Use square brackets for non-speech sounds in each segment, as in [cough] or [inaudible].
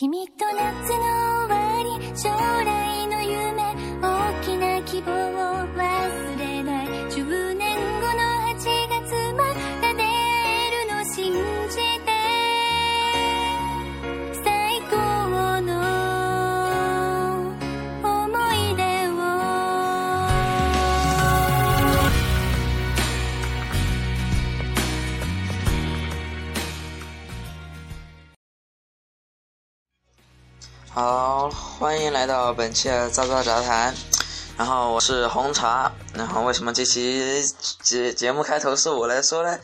君と夏の終わり将来好，欢迎来到本期的杂杂杂谈。然后我是红茶。然后为什么这期节节目开头是我来说呢？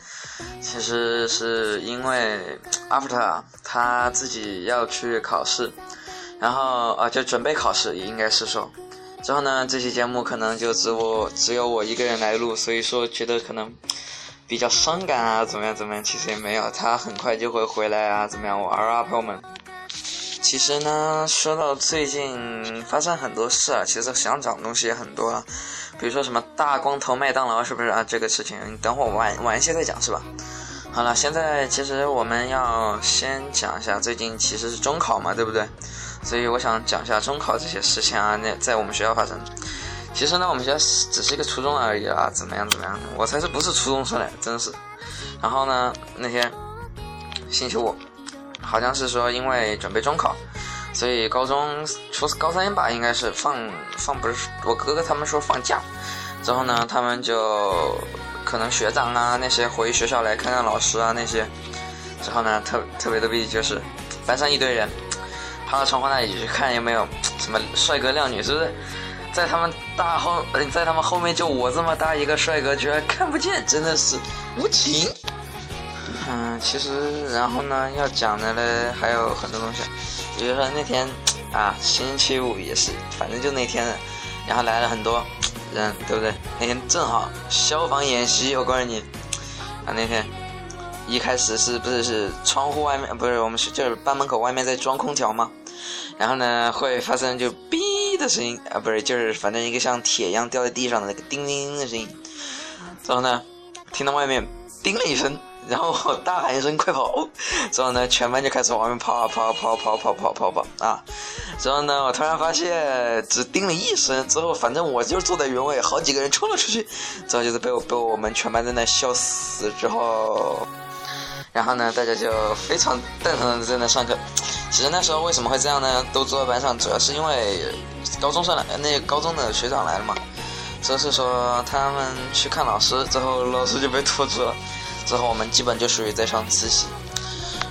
其实是因为 After 他自己要去考试，然后啊就准备考试，也应该是说。之后呢，这期节目可能就只我只有我一个人来录，所以说觉得可能比较伤感啊，怎么样怎么样？其实也没有，他很快就会回来啊，怎么样玩啊，朋友们。其实呢，说到最近发生很多事啊，其实想讲的东西也很多啊，比如说什么大光头麦当劳是不是啊？这个事情你等会晚晚一些再讲是吧？好了，现在其实我们要先讲一下最近其实是中考嘛，对不对？所以我想讲一下中考这些事情啊，那在我们学校发生。其实呢，我们学校只是一个初中而已啊，怎么样怎么样？我才是不是初中生嘞，真是。然后呢，那天星期五，好像是说因为准备中考，所以高中初高三吧，应该是放放不是我哥哥他们说放假，之后呢，他们就可能学长啊那些回学校来看看老师啊那些，之后呢，特特别的逼就是班上一堆人。趴到窗户那里去看有没有什么帅哥靓女，是不是？在他们大后，在他们后面就我这么大一个帅哥，居然看不见，真的是无情。嗯，其实然后呢，要讲的呢还有很多东西，比如说那天啊，星期五也是，反正就那天，然后来了很多人，对不对？那天正好消防演习，我告诉你，啊那天。一开始是不是是窗户外面不是我们是就是班门口外面在装空调嘛，然后呢会发生就哔的声音啊不是就是反正一个像铁一样掉在地上的那个叮铃铃的声音，然后呢听到外面叮了一声，然后大喊一声快跑，之后呢全班就开始往外面跑啊跑啊跑跑跑跑跑跑啊，之后呢我突然发现只叮了一声之后，反正我就坐在原位，好几个人冲了出去，之后就是被我被我们全班在那笑死之后。然后呢，大家就非常蛋疼的在那上课。其实那时候为什么会这样呢？都坐在班上，主要是因为高中生来，那高中的学长来了嘛。就是说他们去看老师之后，老师就被拖住了。之后我们基本就属于在上自习。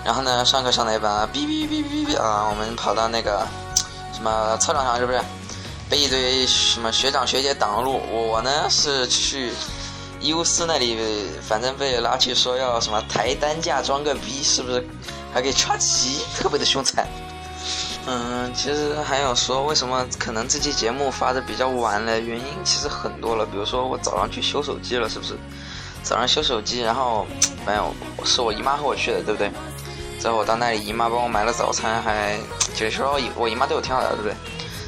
然后呢，上课上到一半啊，哔哔哔哔哔啊，我们跑到那个什么操场上，是不是？被一堆什么学长学姐挡路。我呢是去。医务室那里，反正被拉去说要什么抬担架装个逼，是不是？还给插旗，特别的凶残。嗯，其实还有说为什么可能这期节目发的比较晚了，原因其实很多了。比如说我早上去修手机了，是不是？早上修手机，然后 [tsk] 没有，是我姨妈和我去的，对不对？之后我到那里，姨妈帮我买了早餐，还 [tsk] 就是说我姨妈对我挺好的，对不对？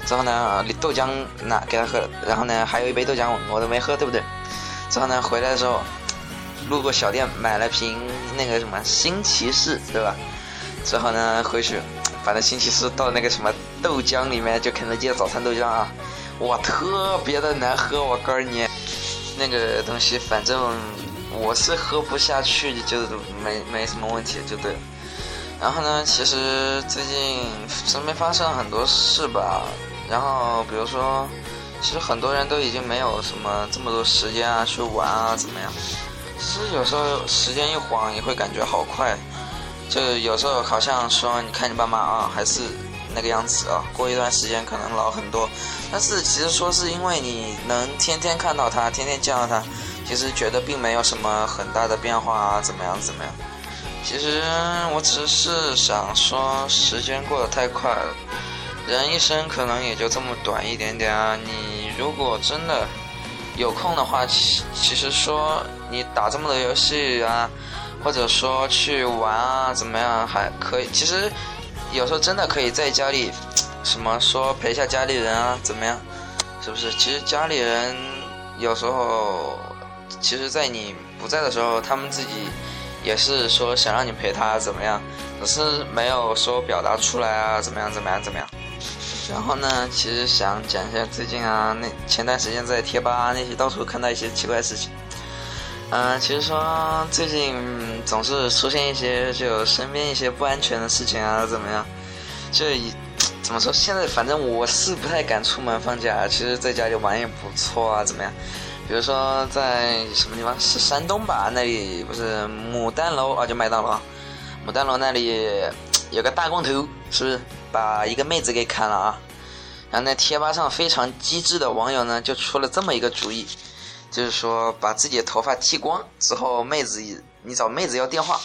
之后呢，豆浆拿给她喝，然后呢还有一杯豆浆我都没喝，对不对？之后呢，回来的时候，路过小店买了瓶那个什么新骑士，对吧？之后呢，回去把那新骑士倒那个什么豆浆里面，就肯德基的早餐豆浆啊，哇，特别的难喝，我告诉你，那个东西反正我是喝不下去，就没没什么问题，就对了。然后呢，其实最近身边发生了很多事吧，然后比如说。其实很多人都已经没有什么这么多时间啊，去玩啊，怎么样？其实有时候时间一晃，也会感觉好快。就有时候好像说，你看你爸妈啊，还是那个样子啊，过一段时间可能老很多。但是其实说是因为你能天天看到他，天天见到他，其实觉得并没有什么很大的变化啊，怎么样怎么样？其实我只是想说，时间过得太快了。人一生可能也就这么短一点点啊！你如果真的有空的话，其其实说你打这么多游戏啊，或者说去玩啊，怎么样还可以。其实有时候真的可以在家里，什么说陪一下家里人啊，怎么样？是不是？其实家里人有时候，其实，在你不在的时候，他们自己也是说想让你陪他怎么样？只是没有说表达出来啊，怎么样怎么样怎么样。然后呢，其实想讲一下最近啊，那前段时间在贴吧那些到处看到一些奇怪事情。嗯，其实说最近总是出现一些就身边一些不安全的事情啊，怎么样？就以怎么说？现在反正我是不太敢出门放假，其实在家里玩也不错啊，怎么样？比如说在什么地方？是山东吧？那里不是牡丹楼啊？就麦当劳，牡丹楼那里有个大光头，是不是把一个妹子给砍了啊？然后那贴吧上非常机智的网友呢，就出了这么一个主意。就是说，把自己的头发剃光之后，妹子你找妹子要电话，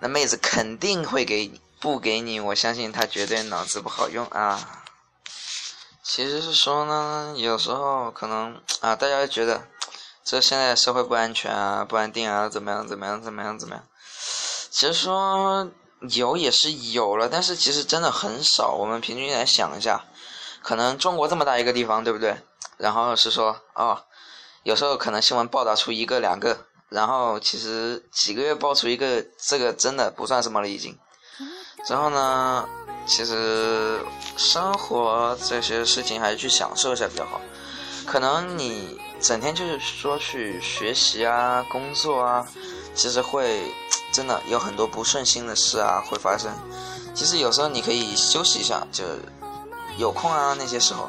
那妹子肯定会给你，不给你，我相信她绝对脑子不好用啊。其实是说呢，有时候可能啊，大家觉得这现在社会不安全啊，不安定啊，怎么样怎么样怎么样怎么样？其实说有也是有了，但是其实真的很少。我们平均来想一下，可能中国这么大一个地方，对不对？然后是说哦。有时候可能新闻报道出一个两个，然后其实几个月爆出一个，这个真的不算什么了已经。之后呢，其实生活这些事情还是去享受一下比较好。可能你整天就是说去学习啊、工作啊，其实会真的有很多不顺心的事啊会发生。其实有时候你可以休息一下，就有空啊那些时候。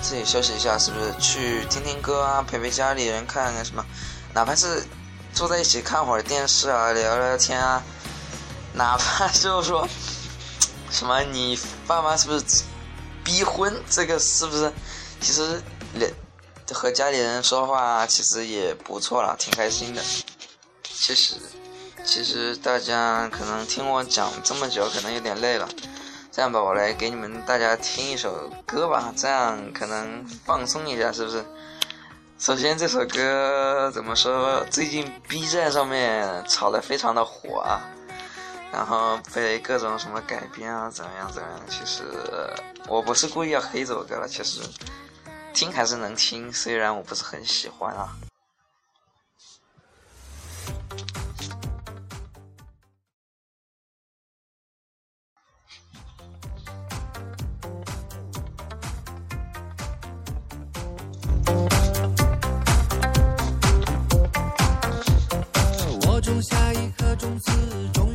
自己休息一下，是不是去听听歌啊，陪陪家里人，看看什么，哪怕是坐在一起看会儿电视啊，聊聊天啊，哪怕 [laughs] 就是说什么你爸妈是不是逼婚，这个是不是其实连和家里人说话其实也不错啦，挺开心的。其实其实大家可能听我讲这么久，可能有点累了。这样吧，我来给你们大家听一首歌吧，这样可能放松一下，是不是？首先这首歌怎么说？最近 B 站上面炒得非常的火啊，然后被各种什么改编啊，怎么样怎么样？其实我不是故意要黑这首歌了，其实听还是能听，虽然我不是很喜欢啊。我种下一颗种子，种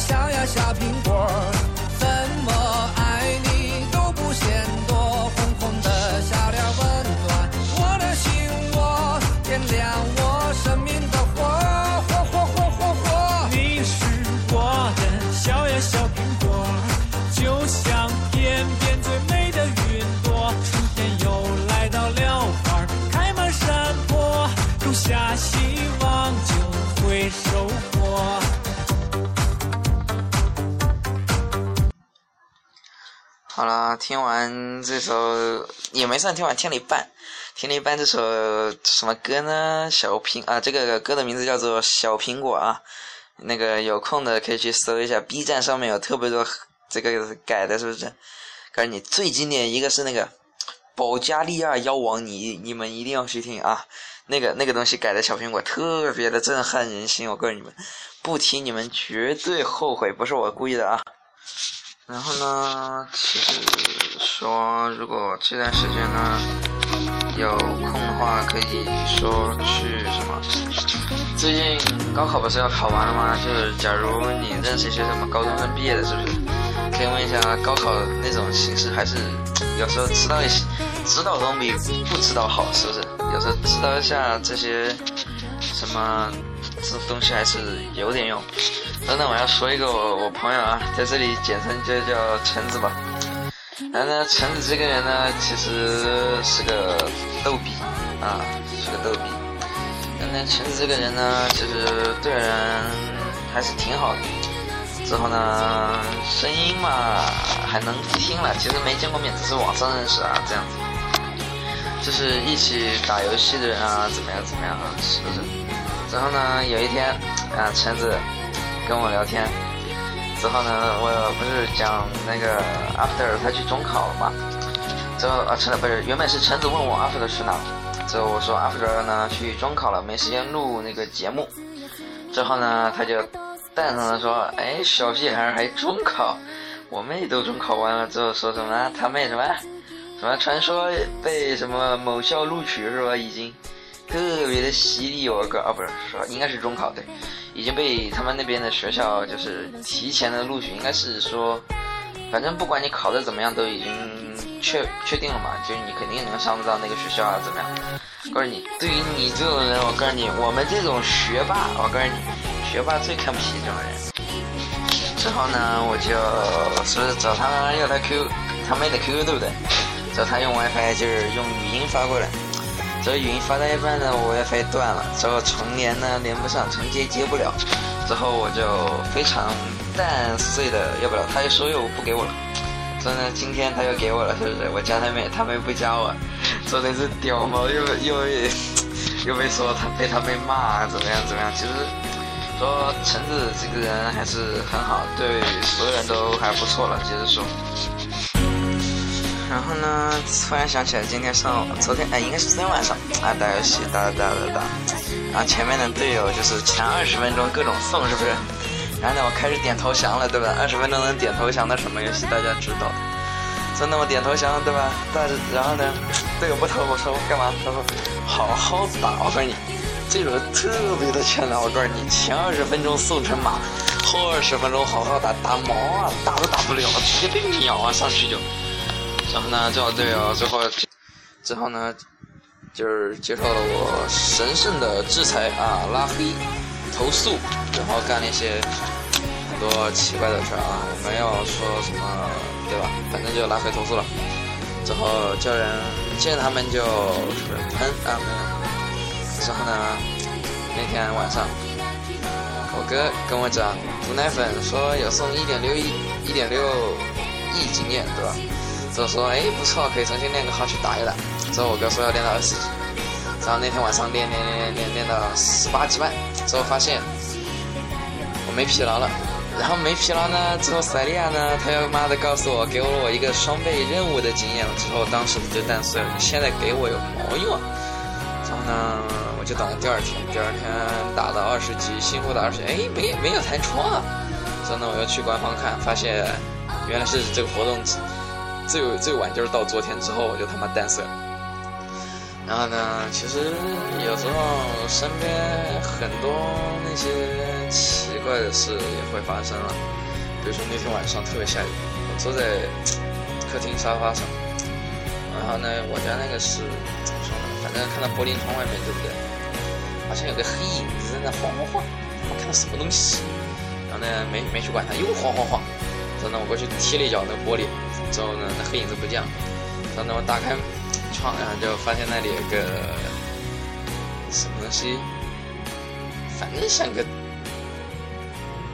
小呀小苹果，好了，听完这首也没算听完，听了一半，听了一半这首什么歌呢？小苹啊，这个歌的名字叫做《小苹果》啊。那个有空的可以去搜一下，B 站上面有特别多这个改的，是不是？告诉你最经典一个是那个保加利亚妖王，你你们一定要去听啊。那个那个东西改的小苹果特别的震撼人心，我告诉你们，不听你们绝对后悔，不是我故意的啊。然后呢，其实说，如果这段时间呢有空的话，可以说去什么？最近高考不是要考完了吗？就是假如你认识一些什么高中生毕业的，是不是？可以问一下高考那种形式，还是有时候知道一些，知道总比不知道好，是不是？有时候知道一下这些什么这东西还是有点用。等等，我要说一个我我朋友啊，在这里简称就叫橙子吧。然后呢，橙子这个人呢，其实是个逗比啊，是个逗比。然后呢，橙子这个人呢，其实对人还是挺好的。之后呢，声音嘛还能听了，其实没见过面，只是网上认识啊，这样子。就是一起打游戏的人啊，怎么样怎么样啊，是不是？之后呢，有一天啊，橙子跟我聊天，之后呢，我不是讲那个 after 他去中考了嘛，之后啊，橙子不是原本是橙子问我 after 去哪，之后我说 after 呢去中考了，没时间录那个节目，之后呢，他就淡上了说，哎，小屁孩还中考，我妹都中考完了之后说什么？他妹什么？什么传说被什么某校录取是吧？已经特别的犀利，我哥啊，不是说应该是中考对，已经被他们那边的学校就是提前的录取，应该是说，反正不管你考的怎么样，都已经确确定了嘛，就是你肯定能上得到那个学校啊，怎么样？告诉你，对于你这种人，我告诉你，我们这种学霸，我告诉你，学霸最看不起这种人。之后呢，我就是不是找他要他 Q 他妹的 QQ 对不对？找他用 WiFi 就是用语音发过来，之后语音发到一半呢，我 WiFi 断了，之后重连呢连不上，重接接不了，之后我就非常蛋碎的要不了，他又说又不给我了，所以呢今天他又给我了，是不是？我加他妹，他妹不加我，昨天是屌毛又又又被说他被他妹骂怎么样怎么样，其实说橙子这个人还是很好，对所有人都还不错了，其实说。然后呢，突然想起来今天上午昨天哎，应该是昨天晚上啊，打游戏打打打打打，然后前面的队友就是前二十分钟各种送，是不是？然后呢，我开始点投降了，对吧？二十分钟能点投降的什么游戏大家知道的？真的我点投降了，对吧？但是然后呢，队友不投，我说干嘛？他说好好打，我告诉你，这轮特别的欠打，我告诉你，前二十分钟送成马，后二十分钟好好打，打毛啊，打都打不了，直接被秒啊，上去就。然后呢，最后队友最后，最后呢，就是接受了我神圣的制裁啊，拉黑、投诉，然后干了一些很多奇怪的事啊，我没有说什么，对吧？反正就拉黑投诉了。之后叫人见他们就喷啊，没有。之后呢，那天晚上，我哥跟我讲，毒奶粉说有送一点六亿、一点六亿经验，对吧？之后说，哎，不错，可以重新练个号去打一打。之后我哥说要练到二十级，然后那天晚上练练练练练练到十八级半，之后发现我没疲劳了。然后没疲劳呢，之后塞利亚呢，他又妈的告诉我，给了我一个双倍任务的经验。之后当时我就蛋碎了，现在给我有毛用啊？然后呢，我就等了第二天，第二天打到二十级，辛苦打二十级，哎，没没有弹窗啊。之后呢，我又去官方看，发现原来是这个活动。[laughs] 最最晚就是到昨天之后，我就他妈单色。然后呢，其实有时候身边很多那些奇怪的事也会发生了。比如说那天晚上特别下雨，我坐在客厅沙发上，然后呢，我家那个是怎么说呢？反正看到玻璃窗外面，对不对？好像有个黑影子在那晃晃晃，我看到什么东西？然后呢，没没去管它，又晃晃晃。之后呢，我过去踢了一脚那玻璃。之后呢，那黑影子不见了。然后呢，我打开窗，然后就发现那里有个什么东西，反正像个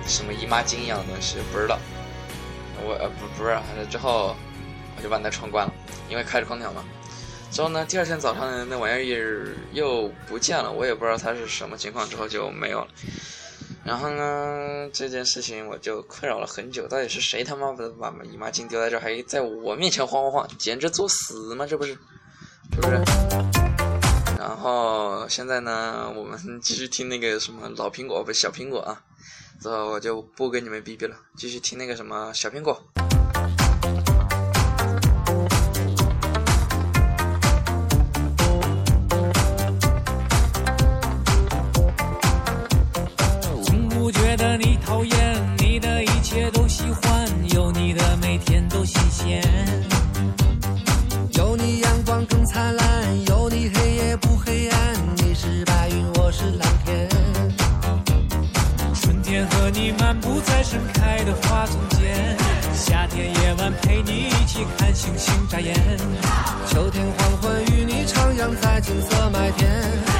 什么姨妈巾一样的东西，不知道。我呃不不是，之后我就把那窗关了，因为开着空调嘛。之后呢，第二天早上那玩意儿又不见了，我也不知道它是什么情况，之后就没有了。然后呢，这件事情我就困扰了很久，到底是谁他妈的把姨妈巾丢在这，还在我面前晃晃晃，简直作死吗？这不是，是不是？然后现在呢，我们继续听那个什么老苹果不是小苹果啊，之后我就不跟你们逼逼了，继续听那个什么小苹果。蓝天。春天和你漫步在盛开的花丛间夏天夜晚陪你一起看星星眨眼秋天黄昏与你徜徉在金色麦田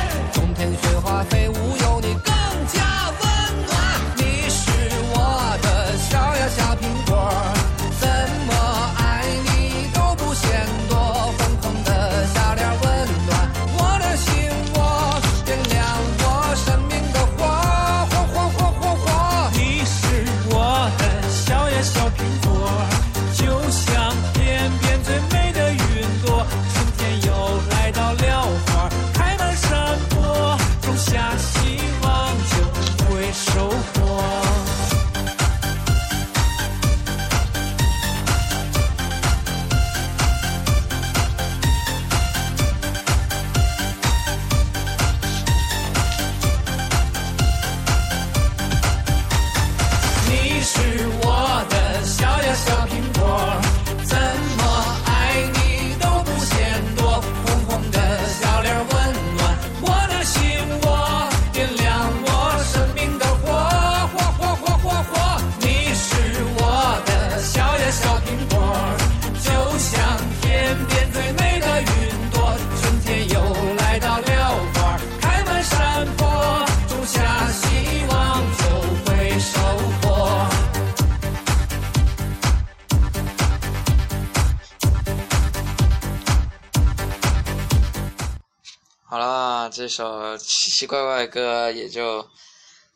这首奇奇怪怪的歌也就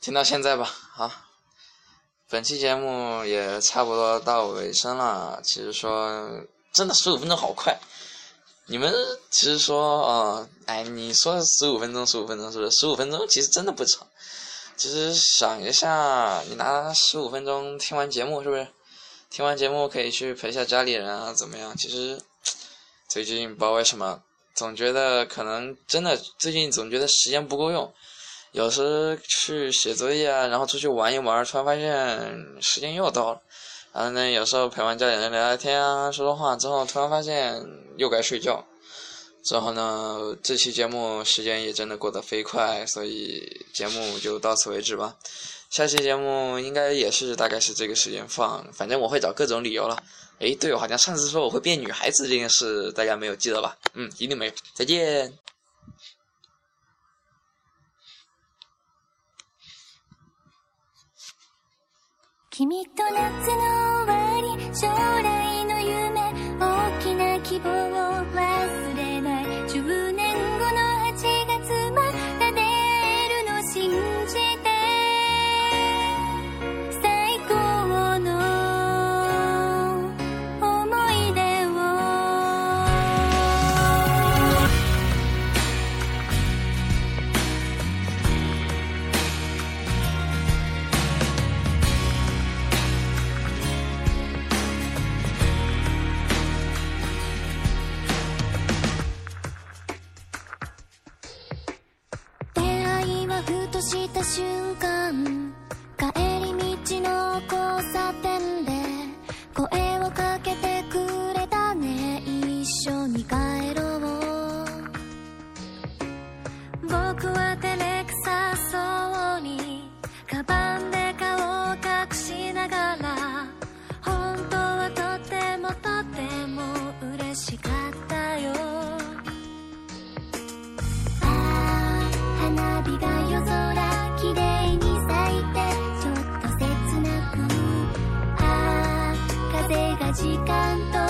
听到现在吧。好，本期节目也差不多到尾声了。其实说真的，十五分钟好快。你们其实说，呃，哎，你说十五分钟，十五分钟是不是？十五分钟其实真的不长。其实想一下，你拿十五分钟听完节目，是不是？听完节目可以去陪一下家里人啊，怎么样？其实最近不知道为什么，总觉得可能真的最近总觉得时间不够用。有时去写作业啊，然后出去玩一玩，突然发现时间又到了。然后呢，有时候陪完家里人聊聊天啊，说说话之后，突然发现又该睡觉。之后呢，这期节目时间也真的过得飞快，所以节目就到此为止吧。下期节目应该也是大概是这个时间放，反正我会找各种理由了。诶，对，好像上次说我会变女孩子这件事，大家没有记得吧？嗯，一定没有。再见。君と夏の終わり とし時間と